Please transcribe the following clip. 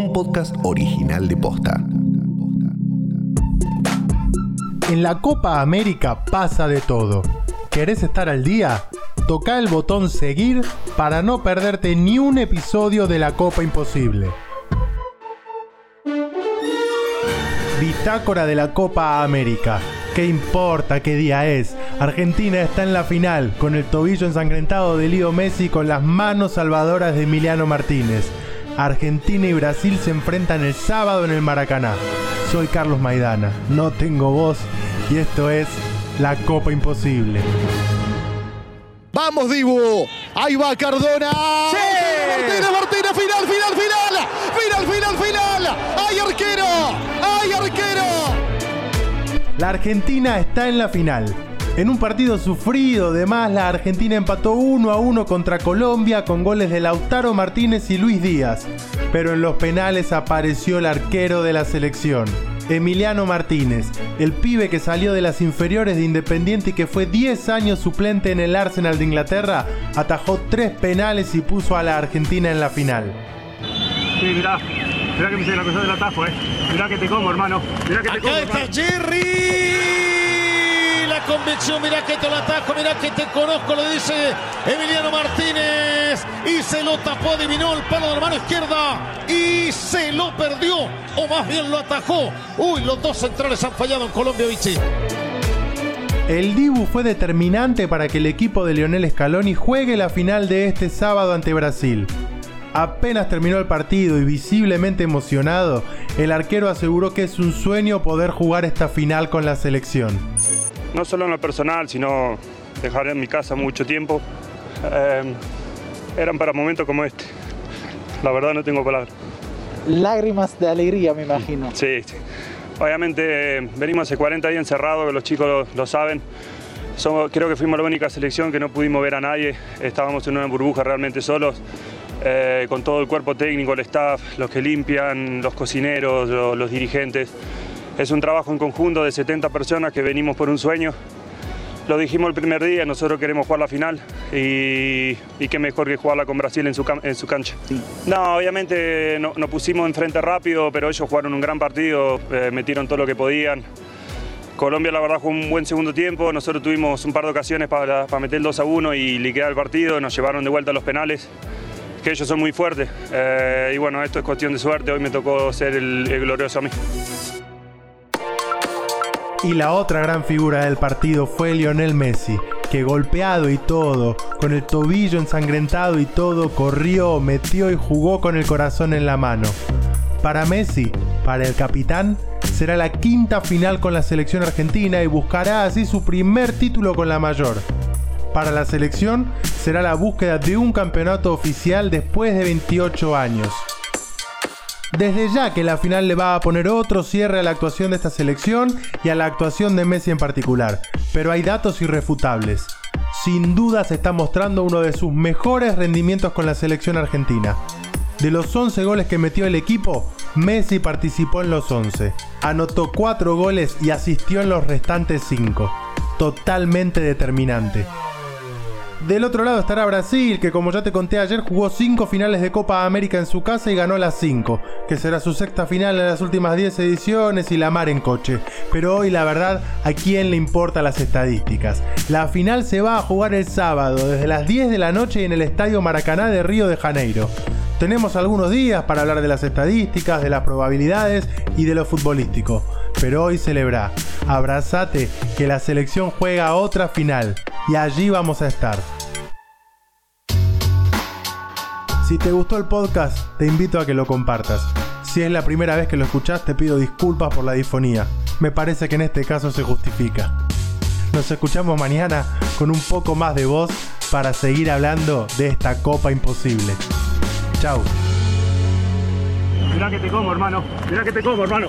un podcast original de Posta. En la Copa América pasa de todo. ¿Querés estar al día? Toca el botón seguir para no perderte ni un episodio de la Copa Imposible. Bitácora de la Copa América. ¿Qué importa qué día es? Argentina está en la final, con el tobillo ensangrentado de Leo Messi con las manos salvadoras de Emiliano Martínez. Argentina y Brasil se enfrentan el sábado en el Maracaná. Soy Carlos Maidana, no tengo voz y esto es la Copa Imposible. Vamos, Dibu. Ahí va Cardona. ¡Sí! Martínez, Martínez, final, final, final. Final, final, final. ¡Ay, arquero! ¡Ay, arquero! La Argentina está en la final. En un partido sufrido, además, la Argentina empató 1 a 1 contra Colombia con goles de Lautaro Martínez y Luis Díaz. Pero en los penales apareció el arquero de la selección, Emiliano Martínez, el pibe que salió de las inferiores de Independiente y que fue 10 años suplente en el Arsenal de Inglaterra, atajó tres penales y puso a la Argentina en la final. Sí, mirá, mirá que me hice la cosa del atajo, eh. Mirá que te como, hermano. Mirá que te como, Acá está hermano. Jerry. Convicción, mirá que te lo atajo, mirá que te conozco, lo dice Emiliano Martínez. Y se lo tapó, adivinó el palo de la mano izquierda. Y se lo perdió, o más bien lo atajó. Uy, los dos centrales han fallado en Colombia, Vichy. El Dibu fue determinante para que el equipo de Lionel Scaloni juegue la final de este sábado ante Brasil. Apenas terminó el partido y visiblemente emocionado, el arquero aseguró que es un sueño poder jugar esta final con la selección. No solo en lo personal, sino dejar en mi casa mucho tiempo. Eh, eran para momentos como este. La verdad no tengo palabras. lágrimas de alegría, me imagino. Sí, sí. Obviamente venimos hace 40 días encerrados, los chicos lo, lo saben. Somos- creo que fuimos la única selección que no pudimos ver a nadie. Estábamos en una burbuja realmente solos. eh, con todo el cuerpo técnico, el staff, los que limpian, los cocineros, lo- los dirigentes. Es un trabajo en conjunto de 70 personas que venimos por un sueño. Lo dijimos el primer día, nosotros queremos jugar la final y, y qué mejor que jugarla con Brasil en su, en su cancha. No, obviamente no- nos pusimos enfrente rápido, pero ellos jugaron un gran partido, eh, metieron todo lo que podían. Colombia la verdad jugó un buen segundo tiempo, nosotros tuvimos un par de ocasiones para, para meter el 2 a 1 y liquidar el partido, nos llevaron de vuelta a los penales, que ellos son muy fuertes. Eh, y bueno, esto es cuestión de suerte, hoy me tocó ser el, el glorioso a mí. Y la otra gran figura del partido fue Lionel Messi, que golpeado y todo, con el tobillo ensangrentado y todo, corrió, metió y jugó con el corazón en la mano. Para Messi, para el capitán, será la quinta final con la selección argentina y buscará así su primer título con la mayor. Para la selección será la búsqueda de un campeonato oficial después de 28 años. Desde ya que la final le va a poner otro cierre a la actuación de esta selección y a la actuación de Messi en particular, pero hay datos irrefutables. Sin duda se está mostrando uno de sus mejores rendimientos con la selección argentina. De los 11 goles que metió el equipo, Messi participó en los 11. Anotó 4 goles y asistió en los restantes 5. Totalmente determinante. Del otro lado estará Brasil, que como ya te conté ayer jugó 5 finales de Copa América en su casa y ganó las 5, que será su sexta final en las últimas 10 ediciones y la mar en coche. Pero hoy la verdad, ¿a quién le importan las estadísticas? La final se va a jugar el sábado, desde las 10 de la noche en el Estadio Maracaná de Río de Janeiro. Tenemos algunos días para hablar de las estadísticas, de las probabilidades y de lo futbolístico. Pero hoy celebra, abrazate que la selección juega otra final y allí vamos a estar. Si te gustó el podcast, te invito a que lo compartas. Si es la primera vez que lo escuchás, te pido disculpas por la difonía. Me parece que en este caso se justifica. Nos escuchamos mañana con un poco más de voz para seguir hablando de esta copa imposible. Chau. Mirá que te como, hermano. Mirá que te como, hermano.